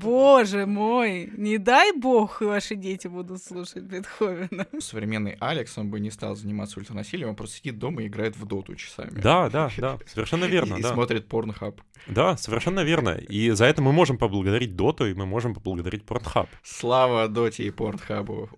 Боже мой, не дай бог ваши дети будут слушать Бетховена. Современный Алекс, он бы не стал заниматься ультранасилием, он просто сидит дома и играет в доту часами. Да, да, да, совершенно верно, И да. смотрит порнхаб. Да, совершенно верно. И за это мы можем поблагодарить Доту, и мы можем поблагодарить Pornhub. Слава доте и порнхабу.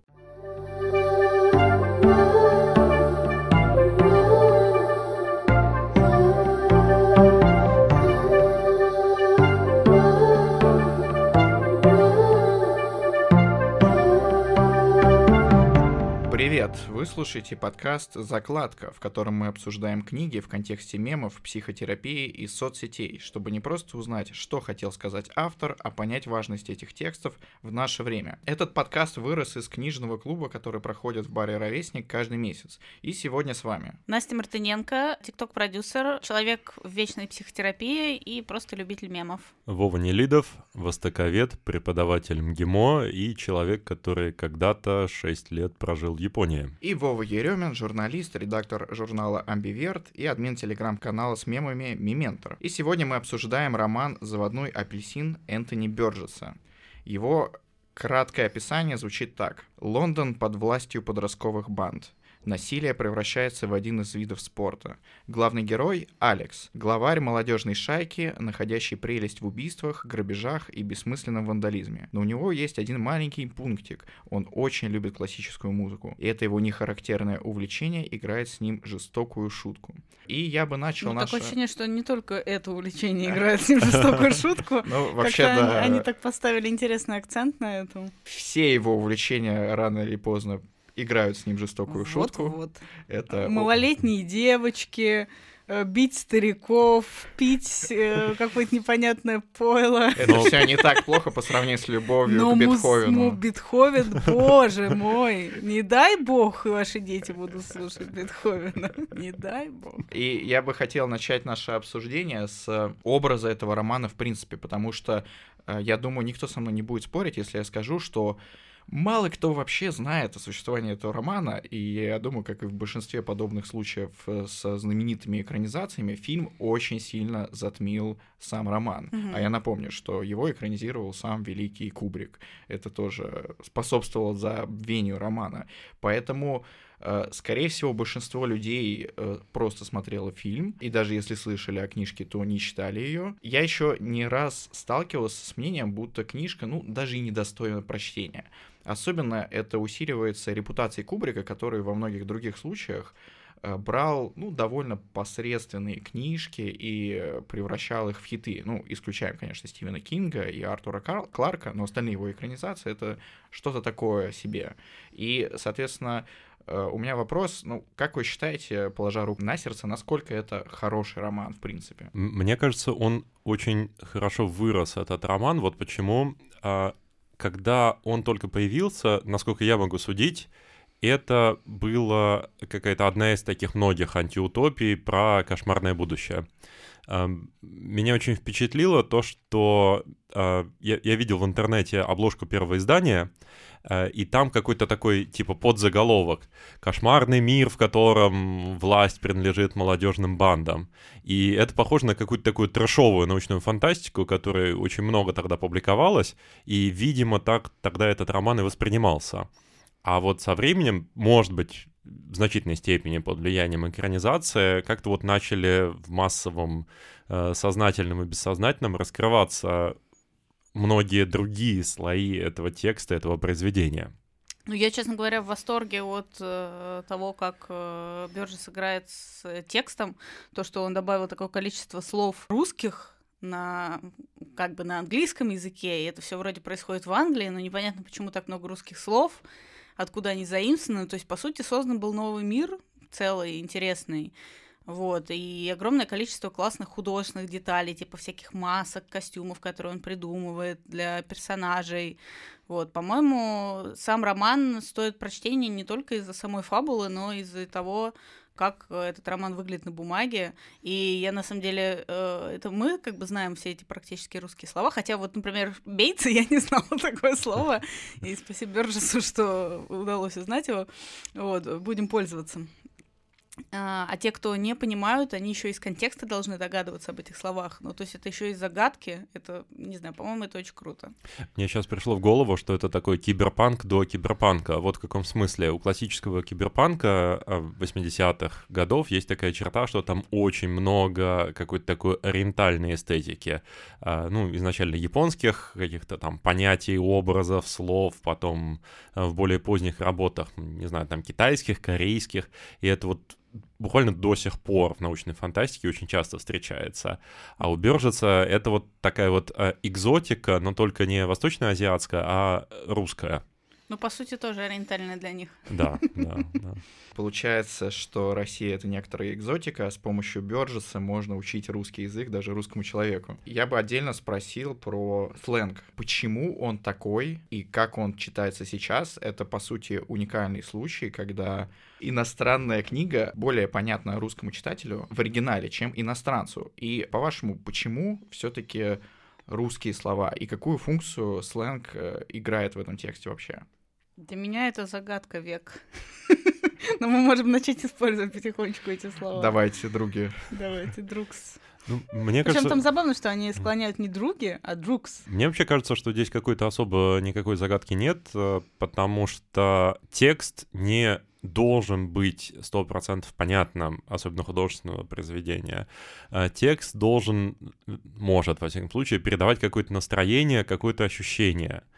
Привет! Вы слушаете подкаст «Закладка», в котором мы обсуждаем книги в контексте мемов, психотерапии и соцсетей, чтобы не просто узнать, что хотел сказать автор, а понять важность этих текстов в наше время. Этот подкаст вырос из книжного клуба, который проходит в баре «Ровесник» каждый месяц. И сегодня с вами Настя Мартыненко, тикток-продюсер, человек в вечной психотерапии и просто любитель мемов. Вова Нелидов, востоковед, преподаватель МГИМО и человек, который когда-то 6 лет прожил в Японии. И Вова Еремин, журналист, редактор журнала «Амбиверт» и админ телеграм-канала с мемами «Мементор». И сегодня мы обсуждаем роман «Заводной апельсин» Энтони Бёрджеса. Его краткое описание звучит так. Лондон под властью подростковых банд. Насилие превращается в один из видов спорта. Главный герой — Алекс, главарь молодежной шайки, находящий прелесть в убийствах, грабежах и бессмысленном вандализме. Но у него есть один маленький пунктик. Он очень любит классическую музыку. И это его нехарактерное увлечение играет с ним жестокую шутку. И я бы начал Ну, наше... такое ощущение, что не только это увлечение играет с ним жестокую шутку. Ну, вообще, да. они, так поставили интересный акцент на эту. Все его увлечения рано или поздно играют с ним жестокую шутку. Вот-вот. Это... Малолетние девочки, э, бить стариков, пить э, какое-то непонятное пойло. Это все не так плохо по сравнению с любовью Но к Бетховену. ну, Бетховен, боже мой, не дай бог ваши дети будут слушать Бетховена, не дай бог. И я бы хотел начать наше обсуждение с э, образа этого романа в принципе, потому что э, я думаю, никто со мной не будет спорить, если я скажу, что мало кто вообще знает о существовании этого романа, и я думаю, как и в большинстве подобных случаев э, со знаменитыми экранизациями, фильм очень сильно затмил сам роман. Мгм. А я напомню, что его экранизировал сам великий Кубрик. Это тоже способствовало забвению романа. Поэтому Скорее всего, большинство людей э, просто смотрело фильм, и даже если слышали о книжке, то не читали ее. Я еще не раз сталкивался с мнением, будто книжка, ну, даже и недостойна прочтения. Особенно это усиливается репутацией Кубрика, который во многих других случаях э, брал, ну, довольно посредственные книжки и э, превращал их в хиты. Ну, исключаем, конечно, Стивена Кинга и Артура Кар- Кларка, но остальные его экранизации — это что-то такое себе. И, соответственно, Э, У меня вопрос, ну, как вы считаете, положа руку на сердце, насколько это хороший роман, в принципе? Мне кажется, он очень хорошо вырос, этот роман. Вот почему, а, когда он только появился, насколько я могу судить, это была какая-то одна из таких многих антиутопий про кошмарное будущее. Меня очень впечатлило то, что а, я, видел в интернете обложку первого издания, а, и там какой-то такой типа подзаголовок «Кошмарный мир, в котором власть принадлежит молодежным бандам». И это похоже на какую-то такую трэшовую научную фантастику, которая очень много тогда публиковалась, и, видимо, так тогда этот роман и воспринимался. А вот со временем, может быть, в значительной степени под влиянием экранизации, как-то вот начали в массовом э, сознательном и бессознательном раскрываться многие другие слои этого текста, этого произведения. Ну, я, честно говоря, в восторге от э, того, как э, Бёрджес играет с э, текстом, то, что он добавил такое количество слов русских на как бы на английском языке, и это все вроде происходит в Англии, но непонятно, почему так много русских слов, откуда они заимствованы. То есть, по сути, создан был новый мир, целый, интересный. Вот, и огромное количество классных художественных деталей, типа всяких масок, костюмов, которые он придумывает для персонажей. Вот, по-моему, сам роман стоит прочтения не только из-за самой фабулы, но и из-за того, как э, этот роман выглядит на бумаге. И я, на самом деле, э, это мы как бы знаем все эти практически русские слова. Хотя вот, например, бейцы я не знала такое слово. И спасибо Бержесу, что удалось узнать его. Вот, будем пользоваться. А, а те, кто не понимают, они еще из контекста должны догадываться об этих словах. Ну, то есть это еще и загадки. Это, не знаю, по-моему, это очень круто. Мне сейчас пришло в голову, что это такой киберпанк до киберпанка. Вот в каком смысле. У классического киберпанка 80-х а, годов есть такая черта, что там очень много какой-то такой ориентальной эстетики. А, ну, изначально японских каких-то там понятий, образов, слов, потом в более поздних работах, не знаю, там китайских, корейских. И это вот буквально до сих пор в научной фантастике очень часто встречается. А у Бержеца это вот такая вот э, экзотика, но только не восточноазиатская, а русская. Ну, по сути, тоже ориентальная для них. Да, да, да. Получается, что Россия — это некоторая экзотика, а с помощью Бёрджеса можно учить русский язык даже русскому человеку. Я бы отдельно спросил про сленг. Почему он такой и как он читается сейчас? Это, по сути, уникальный случай, когда иностранная книга более понятна русскому читателю в оригинале, чем иностранцу. И, по-вашему, почему все таки русские слова и какую функцию сленг э, играет в этом тексте вообще? Для меня это загадка век. Но мы можем начать использовать потихонечку эти слова. Давайте, други. Давайте, другс. Ну, мне Причем кажется... там забавно, что они склоняют не други, а другс. Мне вообще кажется, что здесь какой-то особо никакой загадки нет, э, потому что текст не должен быть 100% понятным, особенно художественного произведения. Э, текст должен, может, во всяком случае, передавать какое-то настроение, какое-то ощущение —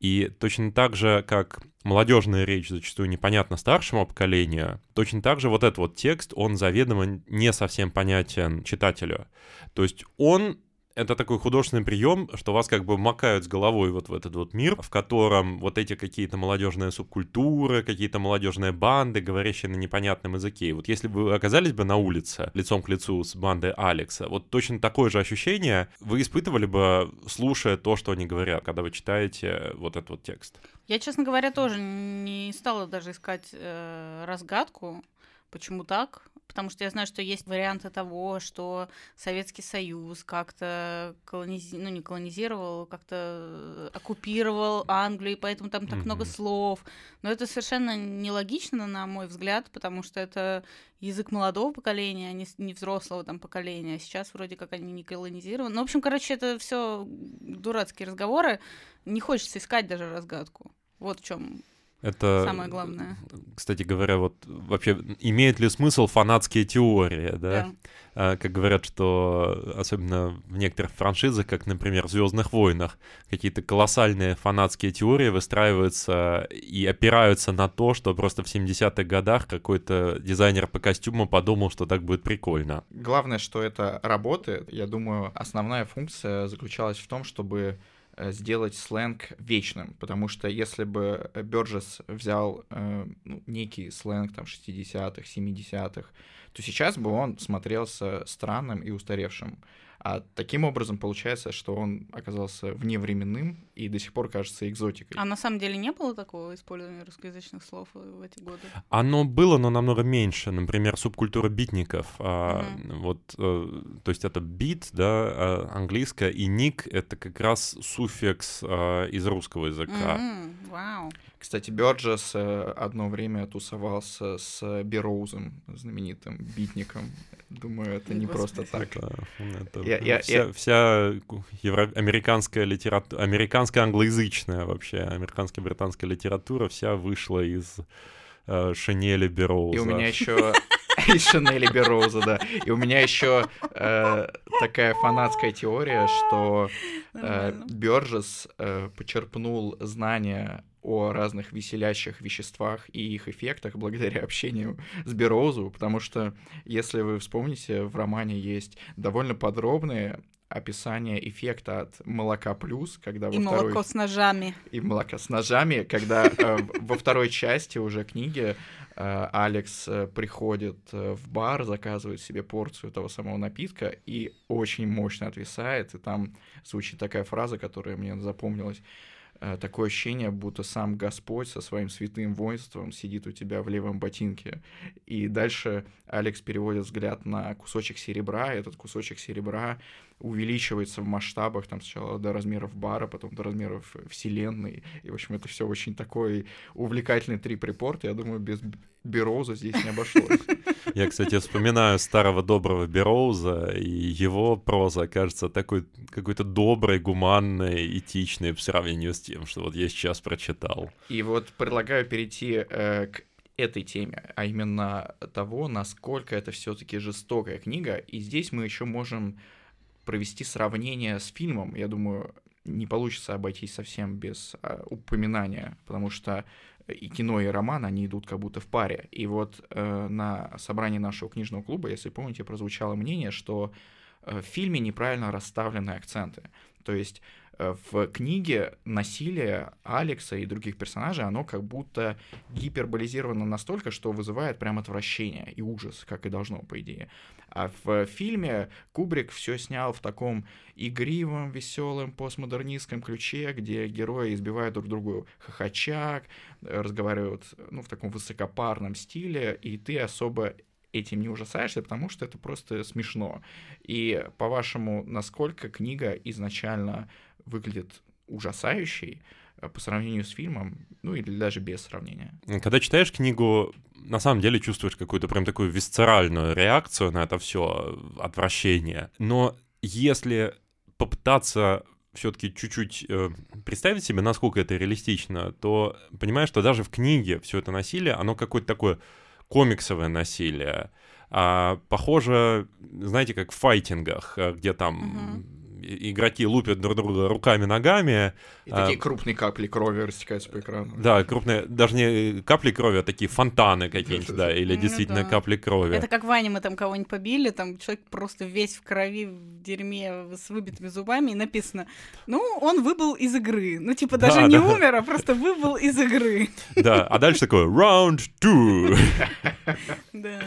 и точно так же, как молодежная речь зачастую непонятна старшему поколению, точно так же вот этот вот текст, он заведомо не совсем понятен читателю. То есть он это такой художественный прием, что вас как бы макают с головой вот в этот вот мир, в котором вот эти какие-то молодежные субкультуры, какие-то молодежные банды, говорящие на непонятном языке. вот если бы вы оказались бы на улице лицом к лицу с бандой Алекса, вот точно такое же ощущение вы испытывали бы, слушая то, что они говорят, когда вы читаете вот этот вот текст. Я, честно говоря, тоже не стала даже искать э, разгадку, почему так потому что я знаю, что есть варианты того, что Советский Союз как-то колонизи... ну, не колонизировал, как-то оккупировал Англию, и поэтому там так mm-hmm. много слов. Но это совершенно нелогично, на мой взгляд, потому что это язык молодого поколения, а не, не взрослого там поколения. А сейчас вроде как они не колонизированы. Ну, в общем, короче, это все дурацкие разговоры. Не хочется искать даже разгадку. Вот в чем это, Самое главное. Кстати говоря, вот вообще имеет ли смысл фанатские теории, да? да. А, как говорят, что особенно в некоторых франшизах, как, например, в Звездных войнах, какие-то колоссальные фанатские теории выстраиваются и опираются на то, что просто в 70-х годах какой-то дизайнер по костюму подумал, что так будет прикольно. Главное, что это работает. Я думаю, основная функция заключалась в том, чтобы сделать сленг вечным, потому что если бы Бёрджес взял э, ну, некий сленг там 60-х, 70-х, то сейчас бы он смотрелся странным и устаревшим. А таким образом получается, что он оказался вневременным и до сих пор кажется экзотикой. А на самом деле не было такого использования русскоязычных слов в эти годы? Оно было, но намного меньше. Например, субкультура битников. Угу. А, вот, а, то есть это бит, да, а, английское, и ник — это как раз суффикс а, из русского языка. Угу. Вау. Кстати, Бёрджес э, одно время тусовался с Бероузом, знаменитым битником. Думаю, это не просто так. Это, это я, я, вся, я... вся евро... американская литература, американская англоязычная вообще, американская британская литература вся вышла из э, Шинели Бероуза. И у меня еще из Шинели Бероуза, да. И у меня еще э, такая фанатская теория, что э, Бёрджес э, почерпнул знания о разных веселящих веществах и их эффектах благодаря общению с Бероузу, потому что, если вы вспомните, в романе есть довольно подробные описание эффекта от молока плюс, когда и во молоко второй... с ножами. И молоко с ножами, когда э, во второй части уже книги э, Алекс э, приходит в бар, заказывает себе порцию того самого напитка и очень мощно отвисает, и там звучит такая фраза, которая мне запомнилась. Э, такое ощущение, будто сам Господь со своим святым воинством сидит у тебя в левом ботинке. И дальше Алекс переводит взгляд на кусочек серебра, и этот кусочек серебра увеличивается в масштабах, там сначала до размеров бара, потом до размеров вселенной. И, в общем, это все очень такой увлекательный трип-репорт. Я думаю, без Бероуза здесь не обошлось. Я, кстати, вспоминаю старого доброго Бероуза, и его проза кажется такой какой-то доброй, гуманной, этичной по сравнению с тем, что вот я сейчас прочитал. И вот предлагаю перейти э, к этой теме, а именно того, насколько это все-таки жестокая книга. И здесь мы еще можем провести сравнение с фильмом. Я думаю, не получится обойтись совсем без а, упоминания, потому что и кино, и роман, они идут как будто в паре. И вот э, на собрании нашего книжного клуба, если помните, прозвучало мнение, что э, в фильме неправильно расставлены акценты. То есть э, в книге насилие Алекса и других персонажей, оно как будто гиперболизировано настолько, что вызывает прям отвращение и ужас, как и должно, по идее. А в фильме Кубрик все снял в таком игривом, веселом, постмодернистском ключе, где герои избивают друг другу хохочак, разговаривают ну, в таком высокопарном стиле, и ты особо этим не ужасаешься, потому что это просто смешно. И, по-вашему, насколько книга изначально выглядит ужасающей э, по сравнению с фильмом, ну или даже без сравнения? Когда читаешь книгу, на самом деле чувствуешь какую-то прям такую висцеральную реакцию на это все отвращение. Но если попытаться все-таки чуть-чуть э, представить себе, насколько это реалистично, то понимаешь, что даже в книге все это насилие, оно какое-то такое комиксовое насилие. А, похоже, знаете, как в файтингах, э, где там игроки лупят друг друга руками, ногами. И а, такие крупные капли крови растекаются по экрану. Да, крупные, даже не капли крови, а такие фонтаны какие-нибудь, да, или ну, действительно да. капли крови. Это как в аниме, там кого-нибудь побили, там человек просто весь в крови, в дерьме, с выбитыми зубами, и написано, ну, он выбыл из игры. Ну, типа, даже да, не да. умер, а просто выбыл из игры. Да, а дальше такое, round two.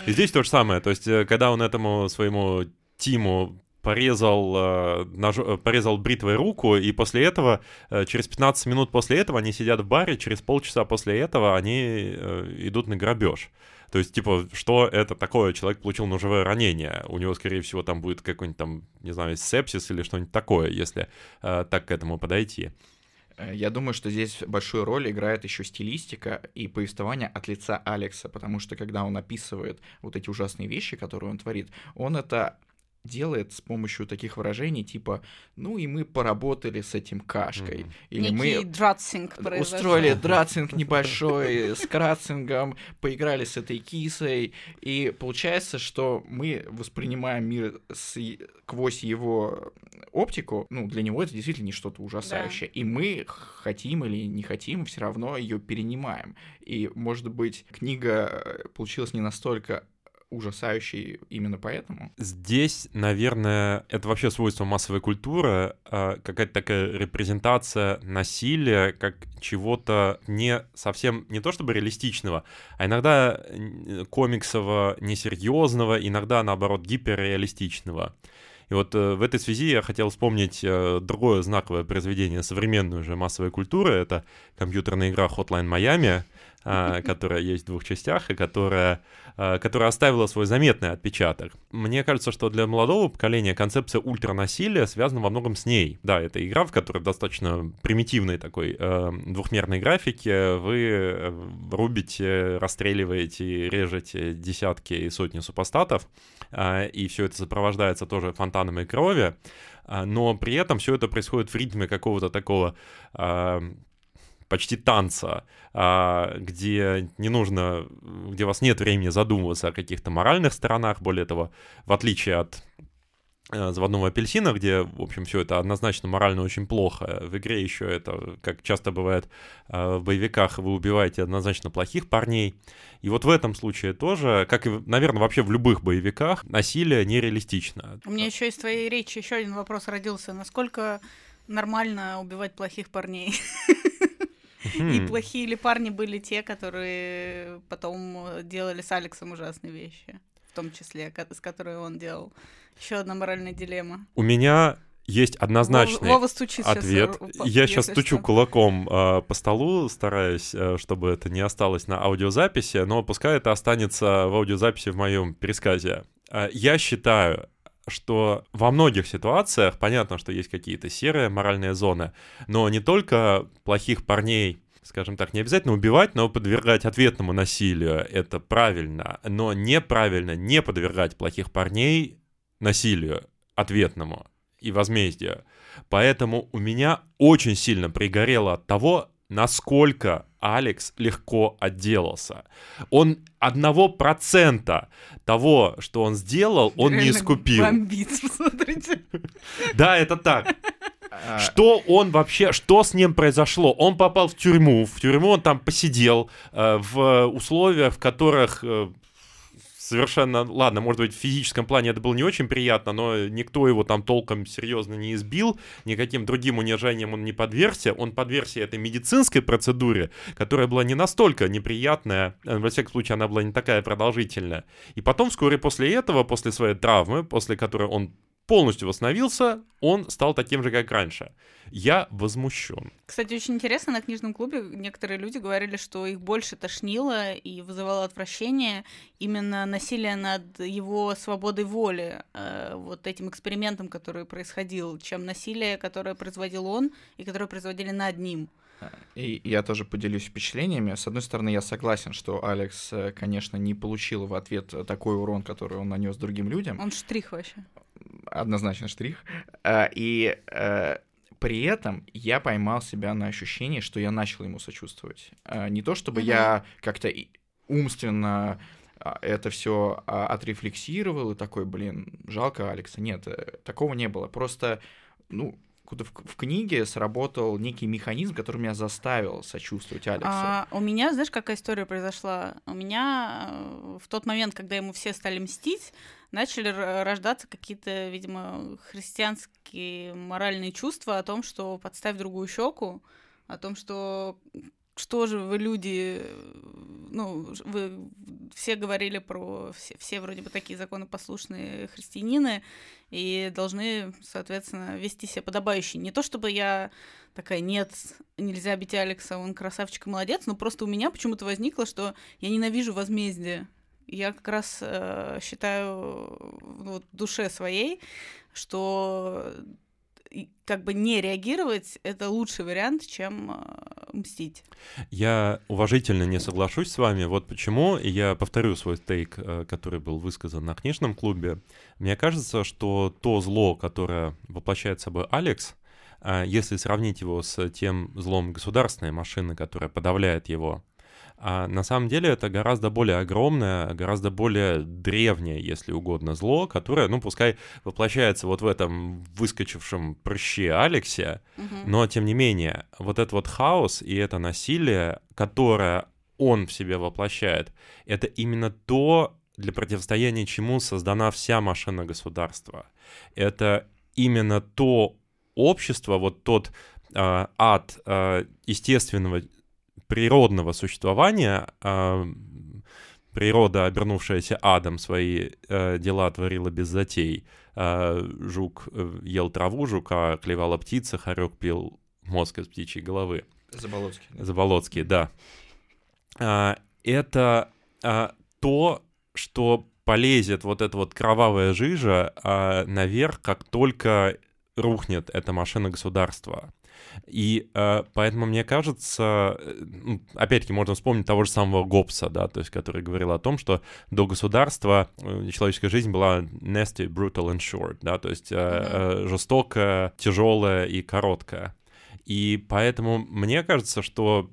И здесь то же самое, то есть, э, когда он этому своему Тиму порезал, э, нож... Э, порезал бритвой руку, и после этого, э, через 15 минут после этого они сидят в баре, через полчаса после этого они идут на грабеж. То есть, типа, что это такое? Человек получил ножевое ранение. У него, скорее всего, там будет какой-нибудь там, не знаю, сепсис или что-нибудь такое, если э, так к этому подойти. Я думаю, что здесь большую роль играет еще стилистика и повествование от лица Алекса, потому что когда он описывает вот эти ужасные вещи, которые он творит, он это делает с помощью таких выражений типа «ну и мы поработали с этим кашкой». Mm-hmm. Или Некий мы дратсинг устроили дратсинг небольшой с кратсингом, поиграли с этой кисой, и получается, что мы воспринимаем мир сквозь его оптику, ну, для него это действительно не что-то ужасающее, да. и мы хотим или не хотим, все равно ее перенимаем. И, может быть, книга э, получилась не настолько ужасающий именно поэтому? Здесь, наверное, это вообще свойство массовой культуры, а, какая-то такая репрезентация насилия как чего-то не совсем, не то чтобы реалистичного, а иногда комиксового, несерьезного, иногда, наоборот, гиперреалистичного. И вот э, в этой связи я хотел вспомнить э, другое знаковое произведение современной уже массовой культуры. Это компьютерная игра Hotline Miami, которая есть в двух частях и которая, а, которая оставила свой заметный отпечаток. Мне кажется, что для молодого поколения концепция ультранасилия связана во многом с ней. Да, это игра, в которой достаточно примитивной такой э, двухмерной графике вы э, рубите, расстреливаете, режете десятки и сотни супостатов, э, и все это сопровождается тоже фонтанами крови, но при этом все это происходит в ритме какого-то такого почти танца, а, где не нужно, где у вас нет времени задумываться о каких-то моральных сторонах, более того, в отличие от э, заводного апельсина, где, в общем, все это однозначно морально очень плохо. В игре еще это, как часто бывает э, в боевиках, вы убиваете однозначно плохих парней. И вот в этом случае тоже, как и, наверное, вообще в любых боевиках, насилие нереалистично. У меня еще из твоей речи еще один вопрос родился. Насколько нормально убивать плохих парней? И плохие ли парни были те, которые потом делали с Алексом ужасные вещи, в том числе, с которой он делал. Еще одна моральная дилемма. У меня есть однозначный Вова, Вова ответ. Сейчас, Я сейчас стучу что. кулаком э, по столу, стараясь, э, чтобы это не осталось на аудиозаписи, но пускай это останется в аудиозаписи в моем пересказе. Э, я считаю, что во многих ситуациях, понятно, что есть какие-то серые моральные зоны, но не только плохих парней скажем так, не обязательно убивать, но подвергать ответному насилию. Это правильно. Но неправильно не подвергать плохих парней насилию ответному и возмездию. Поэтому у меня очень сильно пригорело от того, насколько Алекс легко отделался. Он одного процента того, что он сделал, он Реально не искупил. Бомбит, смотрите. Да, это так. А. Что он вообще, что с ним произошло? Он попал в тюрьму, в тюрьму он там посидел э, в условиях, в которых э, совершенно, ладно, может быть, в физическом плане это было не очень приятно, но никто его там толком серьезно не избил, никаким другим унижением он не подвергся, он подвергся этой медицинской процедуре, которая была не настолько неприятная, э, во всяком случае, она была не такая продолжительная. И потом, вскоре после этого, после своей травмы, после которой он полностью восстановился, он стал таким же, как раньше. Я возмущен. Кстати, очень интересно, на книжном клубе некоторые люди говорили, что их больше тошнило и вызывало отвращение именно насилие над его свободой воли, э, вот этим экспериментом, который происходил, чем насилие, которое производил он и которое производили над ним. И я тоже поделюсь впечатлениями. С одной стороны, я согласен, что Алекс, э, конечно, не получил в ответ такой урон, который он нанес другим людям. Он штрих вообще однозначно штрих. Э, и э, при этом я поймал себя на ощущении, что я начал ему сочувствовать. Э, не то чтобы mm-hmm. я как-то умственно а, это все а, отрефлексировал и такой, блин, жалко Алекса. Нет, такого не было. Просто, ну, откуда в, в книге сработал некий механизм, который меня заставил сочувствовать Алексу. А, у меня, знаешь, какая история произошла? У меня в тот момент, когда ему все стали мстить, начали рождаться какие-то, видимо, христианские моральные чувства о том, что подставь другую щеку, о том, что что же вы люди, ну, вы все говорили про, все, все вроде бы такие законопослушные христианины и должны, соответственно, вести себя подобающе. Не то чтобы я такая, нет, нельзя бить Алекса, он красавчик и молодец, но просто у меня почему-то возникло, что я ненавижу возмездие я как раз э, считаю ну, в душе своей, что как бы не реагировать это лучший вариант, чем э, мстить. Я уважительно не соглашусь с вами. Вот почему. Я повторю свой стейк, э, который был высказан на книжном клубе. Мне кажется, что то зло, которое воплощает собой Алекс, э, если сравнить его с тем злом государственной машины, которая подавляет его, а на самом деле это гораздо более огромное, гораздо более древнее, если угодно, зло, которое, ну, пускай воплощается вот в этом выскочившем прыще Алексе, угу. но тем не менее, вот этот вот хаос и это насилие, которое он в себе воплощает, это именно то, для противостояния чему создана вся машина государства. Это именно то общество, вот тот э, ад э, естественного природного существования, э, природа, обернувшаяся адом, свои э, дела творила без затей. Э, жук э, ел траву, жука клевала птица, хорек пил мозг из птичьей головы. Заболоцкий. Да. Заболоцкий, да. А, это а, то, что полезет вот эта вот кровавая жижа а, наверх, как только рухнет эта машина государства. И э, поэтому мне кажется, э, опять-таки можно вспомнить того же самого Гоббса, да, то есть который говорил о том, что до государства э, человеческая жизнь была nasty, brutal and short, да, то есть э, э, жестокая, тяжелая и короткая. И поэтому мне кажется, что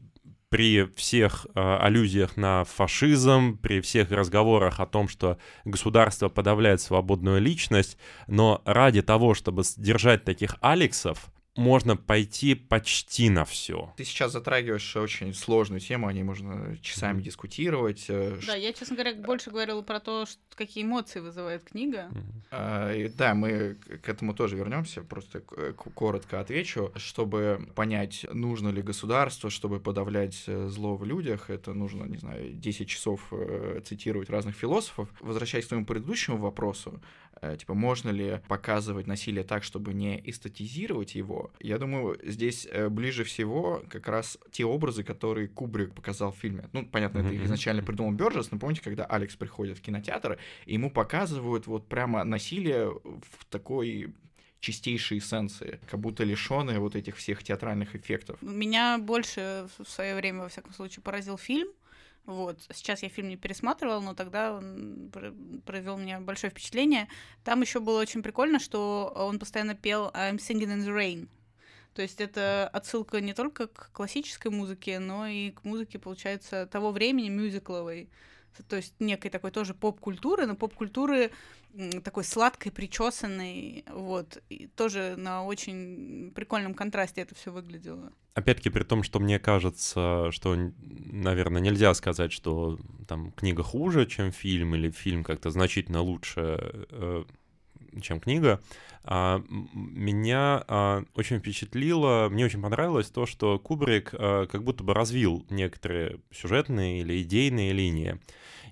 при всех э, аллюзиях на фашизм, при всех разговорах о том, что государство подавляет свободную личность, но ради того, чтобы держать таких Алексов, можно пойти почти на все. Ты сейчас затрагиваешь очень сложную тему, о ней можно часами mm-hmm. дискутировать. Э, да, я, честно говоря, больше говорила про то, что, какие эмоции вызывает книга. Mm-hmm. А, и, да, мы к этому тоже вернемся, просто коротко отвечу. Чтобы понять, нужно ли государство, чтобы подавлять э, зло в людях, это нужно, не знаю, 10 часов э, цитировать разных философов. Возвращаясь к твоему предыдущему вопросу, типа, можно ли показывать насилие так, чтобы не эстетизировать его, Я думаю, здесь э, ближе всего как раз те образы, которые Кубрик показал в фильме. Ну, понятно, это изначально придумал Бёрджес, но помните, когда Алекс приходит в кинотеатр, и ему показывают вот прямо насилие в такой чистейшей эссенции, как будто лишенные вот этих всех театральных эффектов. Меня больше в свое время, во всяком случае, поразил фильм, вот. Сейчас я фильм не пересматривала, но тогда он произвел мне большое впечатление. Там еще было очень прикольно, что он постоянно пел I'm singing in the rain. То есть это отсылка не только к классической музыке, но и к музыке, получается, того времени мюзикловой то есть некой такой тоже поп-культуры, но поп-культуры такой сладкой, причесанной, вот, и тоже на очень прикольном контрасте это все выглядело. Опять-таки, при том, что мне кажется, что, наверное, нельзя сказать, что там книга хуже, чем фильм, или фильм как-то значительно лучше, э, чем книга. А, меня а, очень впечатлило, мне очень понравилось то, что Кубрик а, как будто бы развил некоторые сюжетные или идейные линии.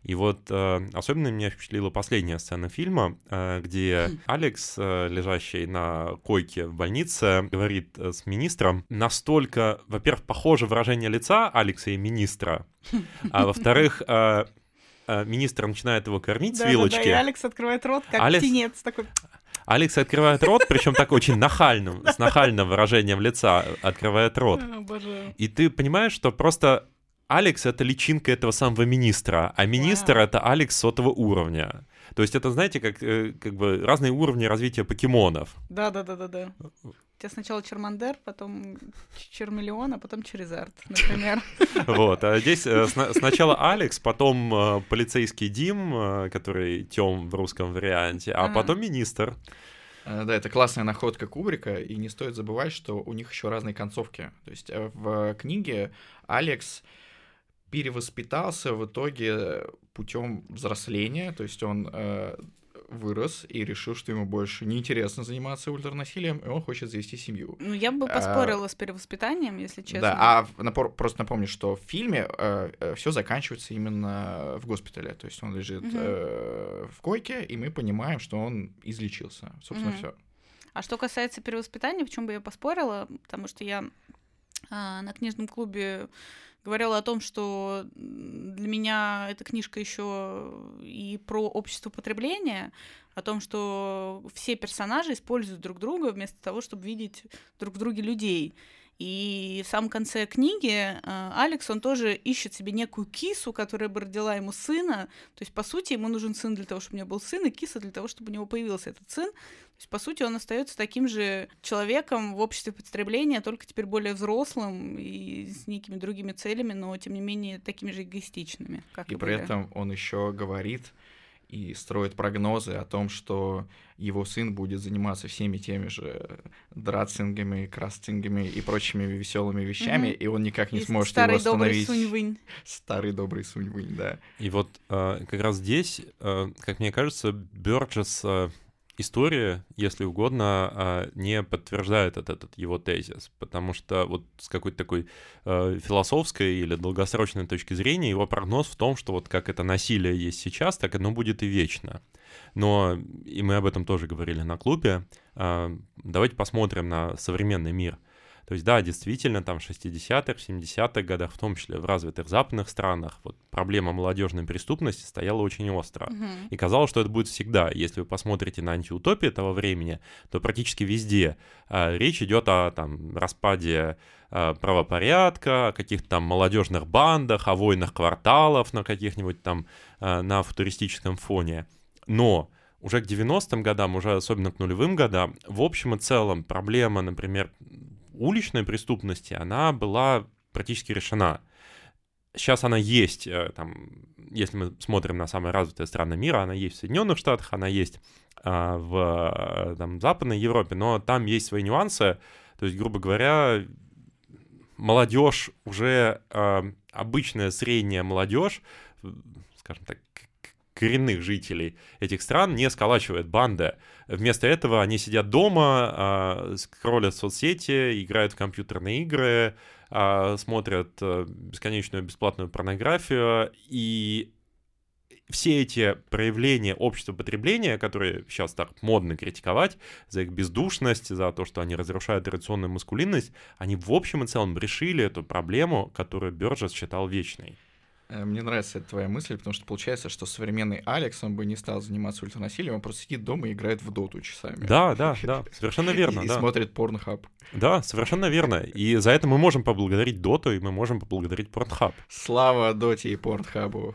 И вот особенно меня впечатлила последняя сцена фильма, где. Алекс, лежащий на койке в больнице, говорит э, с министром. Настолько, во-первых, похоже выражение лица Алекса и министра, а во-вторых, министр начинает его кормить с вилочки. Да, да, и Алекс открывает рот, как Алекс... птенец такой. Алекс открывает рот, причем так очень нахальным, с нахальным выражением лица открывает рот. И ты понимаешь, что просто Алекс — это личинка этого самого министра, а министр это Алекс сотого уровня. То есть это, знаете, как, э, как бы разные уровни развития покемонов. Да-да-да-да-да. У тебя сначала Чермандер, потом Чермиллион, а потом Черезард, например. Вот, а здесь э, сначала Алекс, потом э, полицейский Дим, который Тём в русском варианте, а потом министр. Да, это классная находка Кубрика, и не стоит забывать, что у них еще разные концовки. То есть в книге Алекс перевоспитался в итоге путем взросления, то есть он э, вырос и решил, что ему больше неинтересно заниматься ультранасилием, и он хочет завести семью. Ну, я бы поспорила а, с перевоспитанием, если честно. Да, а напор, просто напомню, что в фильме э, э, все заканчивается именно в госпитале, то есть он лежит угу. э, в койке, и мы понимаем, что он излечился. Собственно, угу. все. А что касается перевоспитания, в чем бы я поспорила, потому что я э, на книжном клубе говорила о том, что для меня эта книжка еще и про общество потребления, о том, что все персонажи используют друг друга вместо того, чтобы видеть друг в друге людей. И в самом конце книги э, Алекс, он тоже ищет себе некую кису, которая бы родила ему сына. То есть, по сути, ему нужен сын для того, чтобы у него был сын, и киса для того, чтобы у него появился этот сын. То есть, по сути, он остается таким же человеком в обществе потребления, только теперь более взрослым и с некими другими целями, но, тем не менее, такими же эгоистичными. Как и, и при были. этом он еще говорит, и строит прогнозы о том, что его сын будет заниматься всеми теми же драцингами, крастингами и прочими веселыми вещами, mm-hmm. и он никак не и сможет старый его остановить. Добрый Сунь-Вынь. Старый добрый Сунь-Вынь, да. И вот э, как раз здесь, э, как мне кажется, Бёрджес э, история, если угодно, а, не подтверждает этот, его тезис, потому что вот с какой-то такой э, философской или долгосрочной точки зрения его прогноз в том, что вот как это насилие есть сейчас, так оно будет и вечно. Но, и мы об этом тоже говорили на клубе, э, давайте посмотрим на современный мир. То есть, да, действительно, там в 60-х, 70-х годах, в том числе в развитых западных странах, вот проблема молодежной преступности стояла очень остро. Угу. И казалось, что это будет всегда. Если вы посмотрите на антиутопии того времени, то практически везде э, речь идет о там, распаде э, правопорядка, о каких-то там молодежных бандах, о войнах кварталов на каких-нибудь там, э, на футуристическом фоне. Но уже к 90-м годам, уже особенно к нулевым годам, в общем и целом проблема, например, уличной преступности, она была практически решена. Сейчас она есть, э, там, если мы смотрим на самые развитые страны мира, она есть в Соединенных Штатах, она есть а, в там, Западной Европе, но там есть свои нюансы. То есть, грубо говоря, молодежь уже а, обычная средняя молодежь, скажем так, коренных жителей этих стран не сколачивает банды. Вместо этого они сидят дома, а, скроллят соцсети, играют в компьютерные игры, а, смотрят э, бесконечную бесплатную порнографию, и все эти проявления общества потребления, которые сейчас так модно критиковать за их бездушность, за то, что они разрушают традиционную маскулинность, они в общем и целом решили эту проблему, которую Бёрджес считал вечной. Э, мне нравится эта твоя мысль, потому что получается, что современный Алекс, он бы не стал заниматься ультранасилием, он просто сидит дома и играет в доту часами. Да, да, да, совершенно верно. И да. смотрит порнхаб. Да, совершенно верно. И за это мы можем поблагодарить доту, и мы можем поблагодарить порнхаб. Слава доте и порнхабу.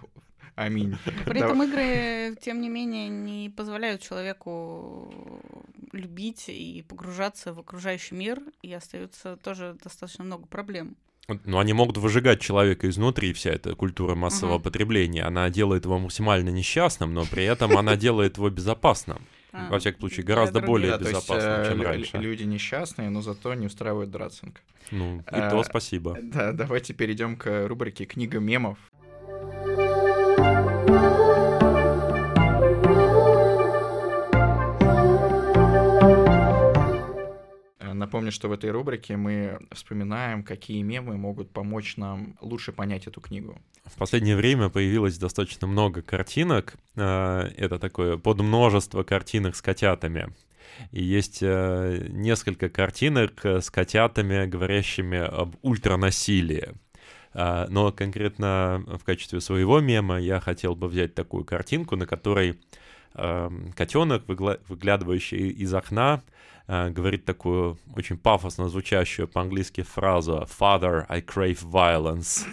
Аминь. При этом игры, тем не менее, не позволяют человеку любить и погружаться в окружающий мир, и остается тоже достаточно много проблем. Ну, они могут выжигать человека изнутри, вся эта культура массового Мгм. потребления. Она делает его максимально несчастным, но при этом она делает его безопасным. А, Во всяком случае, гораздо более безопасно, э, чем раньше. люди несчастные, но зато не устраивают драцинг. Ну, и А, то спасибо. Да, давайте перейдем к рубрике «Книга мемов». Напомню, что в этой рубрике мы вспоминаем, какие мемы могут помочь нам лучше понять эту книгу. В последнее время появилось достаточно много картинок. э, Это такое подмножество картинок с котятами. И есть э, несколько картинок э, с котятами, говорящими об ультранасилии. Но конкретно в качестве своего мема я хотел бы взять такую картинку, на которой котенок, выглядывающий из окна, э, говорит такую очень пафосно звучащую по-английски фразу «Father, I crave violence»,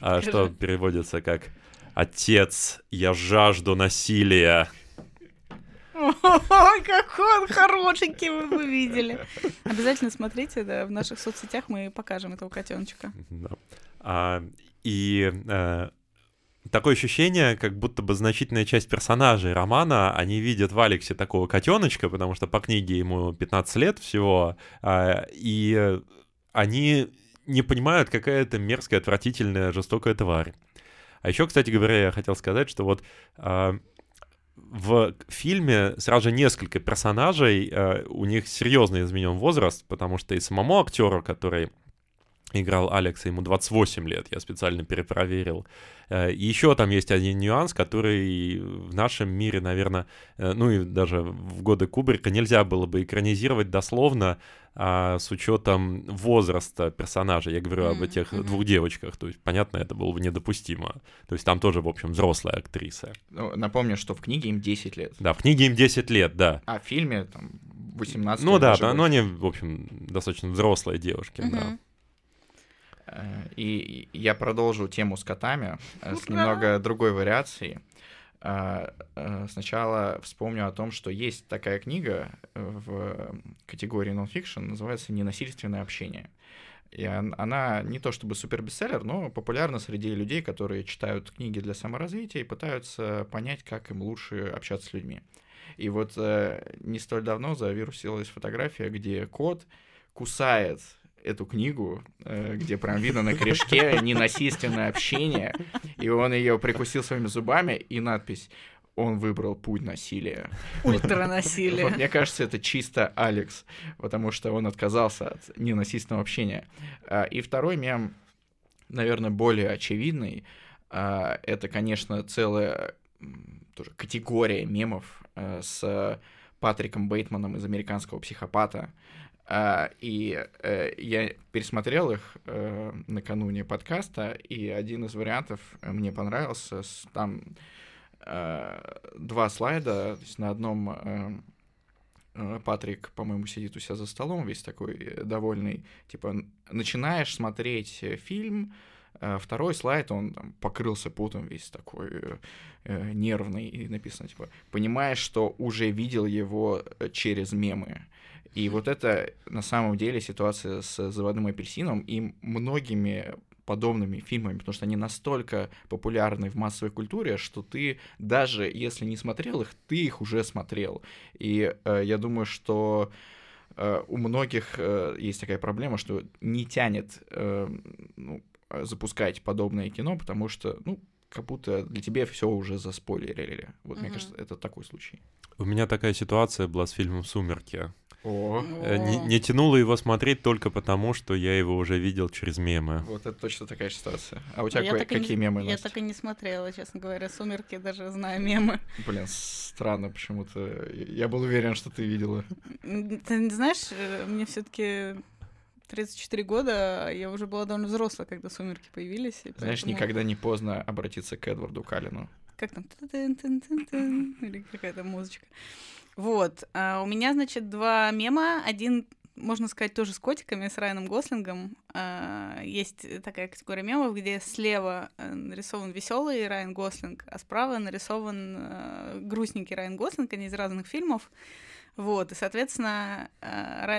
а, что переводится как «Отец, я жажду насилия». Ой, какой он хорошенький, вы бы видели. Обязательно смотрите, да, в наших соцсетях мы покажем этого котеночка. Да. А, и э, такое ощущение, как будто бы значительная часть персонажей романа, они видят в Алексе такого котеночка, потому что по книге ему 15 лет всего, а, и они не понимают, какая это мерзкая, отвратительная, жестокая тварь. А еще, кстати говоря, я хотел сказать, что вот а, в фильме сразу же несколько персонажей, э, у них серьезно изменен возраст, потому что и самому актеру, который играл Алекса, ему 28 лет, я специально перепроверил. Э, еще там есть один нюанс, который в нашем мире, наверное, э, ну и даже в годы Кубрика нельзя было бы экранизировать дословно а, с учетом возраста персонажа. Я говорю об этих двух девочках. То есть, понятно, это было бы недопустимо. То есть там тоже, в общем, взрослая актриса. Ну, напомню, что в книге им 10 лет, Да, в книге им 10 лет, да. а в фильме там 18 Ну да, да, но они, в общем, достаточно взрослые девушки, да. Э, И я продолжу тему с котами э, с немного другой вариацией. Э, Сначала вспомню о том, что есть такая книга в категории нонфикшн, называется «Ненасильственное общение». И он- она не то чтобы супер бестселлер, но популярна среди людей, которые читают книги для саморазвития и пытаются понять, как им лучше общаться с людьми. И вот не столь давно завирусилась фотография, где кот кусает эту книгу, э, где прям видно на корешке ненасильственное общение, и он ее прикусил своими зубами, и надпись «Он выбрал путь насилия». Вот Ультранасилие. мне кажется, это чисто Алекс, потому что он отказался от ненасильственного общения. А, И второй мем, наверное, более очевидный, а, это, конечно, целая тоже категория мемов а, с Патриком Бейтманом из «Американского психопата». А, И э, я пересмотрел их э, накануне подкаста, и один из вариантов мне понравился. С- Там э, два слайда, то есть на одном э, э, Патрик, по-моему, сидит у себя за столом, весь такой э, довольный. Типа, начинаешь смотреть э, фильм, э, второй слайд, он там покрылся потом весь такой э, э, нервный, и написано, типа, понимаешь, что уже видел его э, через мемы. И вот это на самом деле ситуация с «Заводным апельсином» и многими подобными фильмами, потому что они настолько популярны в массовой культуре, что ты даже если не смотрел их, ты их уже смотрел. И э, я думаю, что э, у многих э, есть такая проблема, что не тянет э, ну, э, запускать подобное кино, потому что, ну, как будто для тебя все уже заспойлерили. Вот мне Мгм. кажется, это такой случай. У меня такая ситуация была с фильмом «Сумерки». О, Э, Не, не тянуло его смотреть только потому, что я его уже видел через мемы. вот это точно такая ситуация. А у тебя Я ка- так и не- какие мемы, Я Настя? так и не смотрела, честно говоря, «Сумерки», даже знаю мемы. Блин, странно почему-то. Я был уверен, что ты видела. Ты не знаешь, э, мне все таки 34 года, я уже была довольно взрослая, когда «Сумерки» появились. и Знаешь, поэтому- никогда не поздно обратиться к Эдварду Калину. Как там? Или какая-то музычка. Вот. а у меня, значит, два мема. Один, можно сказать, тоже с котиками, с Райаном Гослингом. А, Есть такая категория мемов, где слева э, нарисован веселый Райан Гослинг, а справа нарисован э, грустненький Райан Гослинг, они из разных фильмов. Вот, и, соответственно,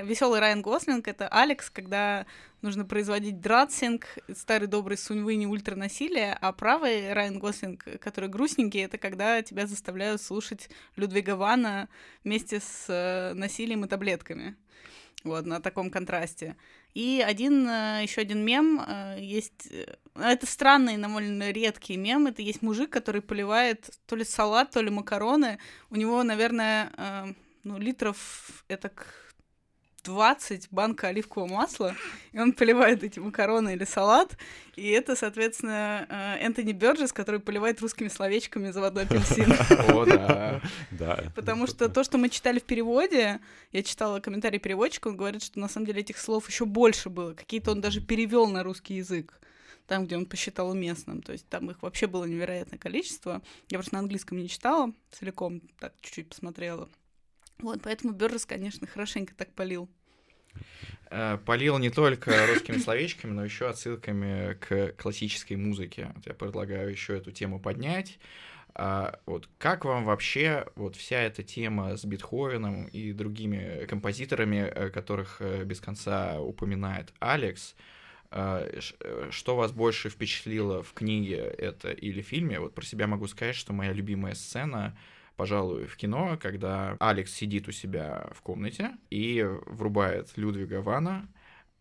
веселый Райан Гослинг это Алекс, когда нужно производить дратсинг, старый добрый Суньвыни ультранасилие, а правый Райан Гослинг, который грустненький, это когда тебя заставляют слушать Людвига Вана вместе с э, насилием и таблетками. Вот, на таком контрасте. И один, еще один мем э, есть... э, Это странный, довольно редкий мем. Это есть мужик, который поливает то ли салат, то ли макароны. У него, наверное, э, ну, литров это 20 банка оливкового масла, и он поливает эти макароны или салат, и это, соответственно, э, Энтони Бёрджес, который поливает русскими словечками заводной апельсин. О, да. Да. Потому что то, что мы читали в переводе, я читала комментарий переводчика, он говорит, что на самом деле этих слов еще больше было. Какие-то он даже перевел на русский язык там, где он посчитал уместным. То есть там их вообще было невероятное количество. Я просто на английском не читала целиком, так чуть-чуть посмотрела. Вот, поэтому Бёрджес, конечно, хорошенько так полил. Э, Полил не только русскими словечками, но еще отсылками к классической музыке. Я предлагаю еще эту тему поднять. А, вот как вам вообще вот вся эта тема с Бетховеном и другими композиторами, э, которых э, без конца упоминает Алекс? Что вас больше впечатлило в книге это или фильме? Вот про себя могу сказать, что моя любимая сцена пожалуй, в кино, когда Алекс сидит у себя в комнате и врубает Людвига Вана,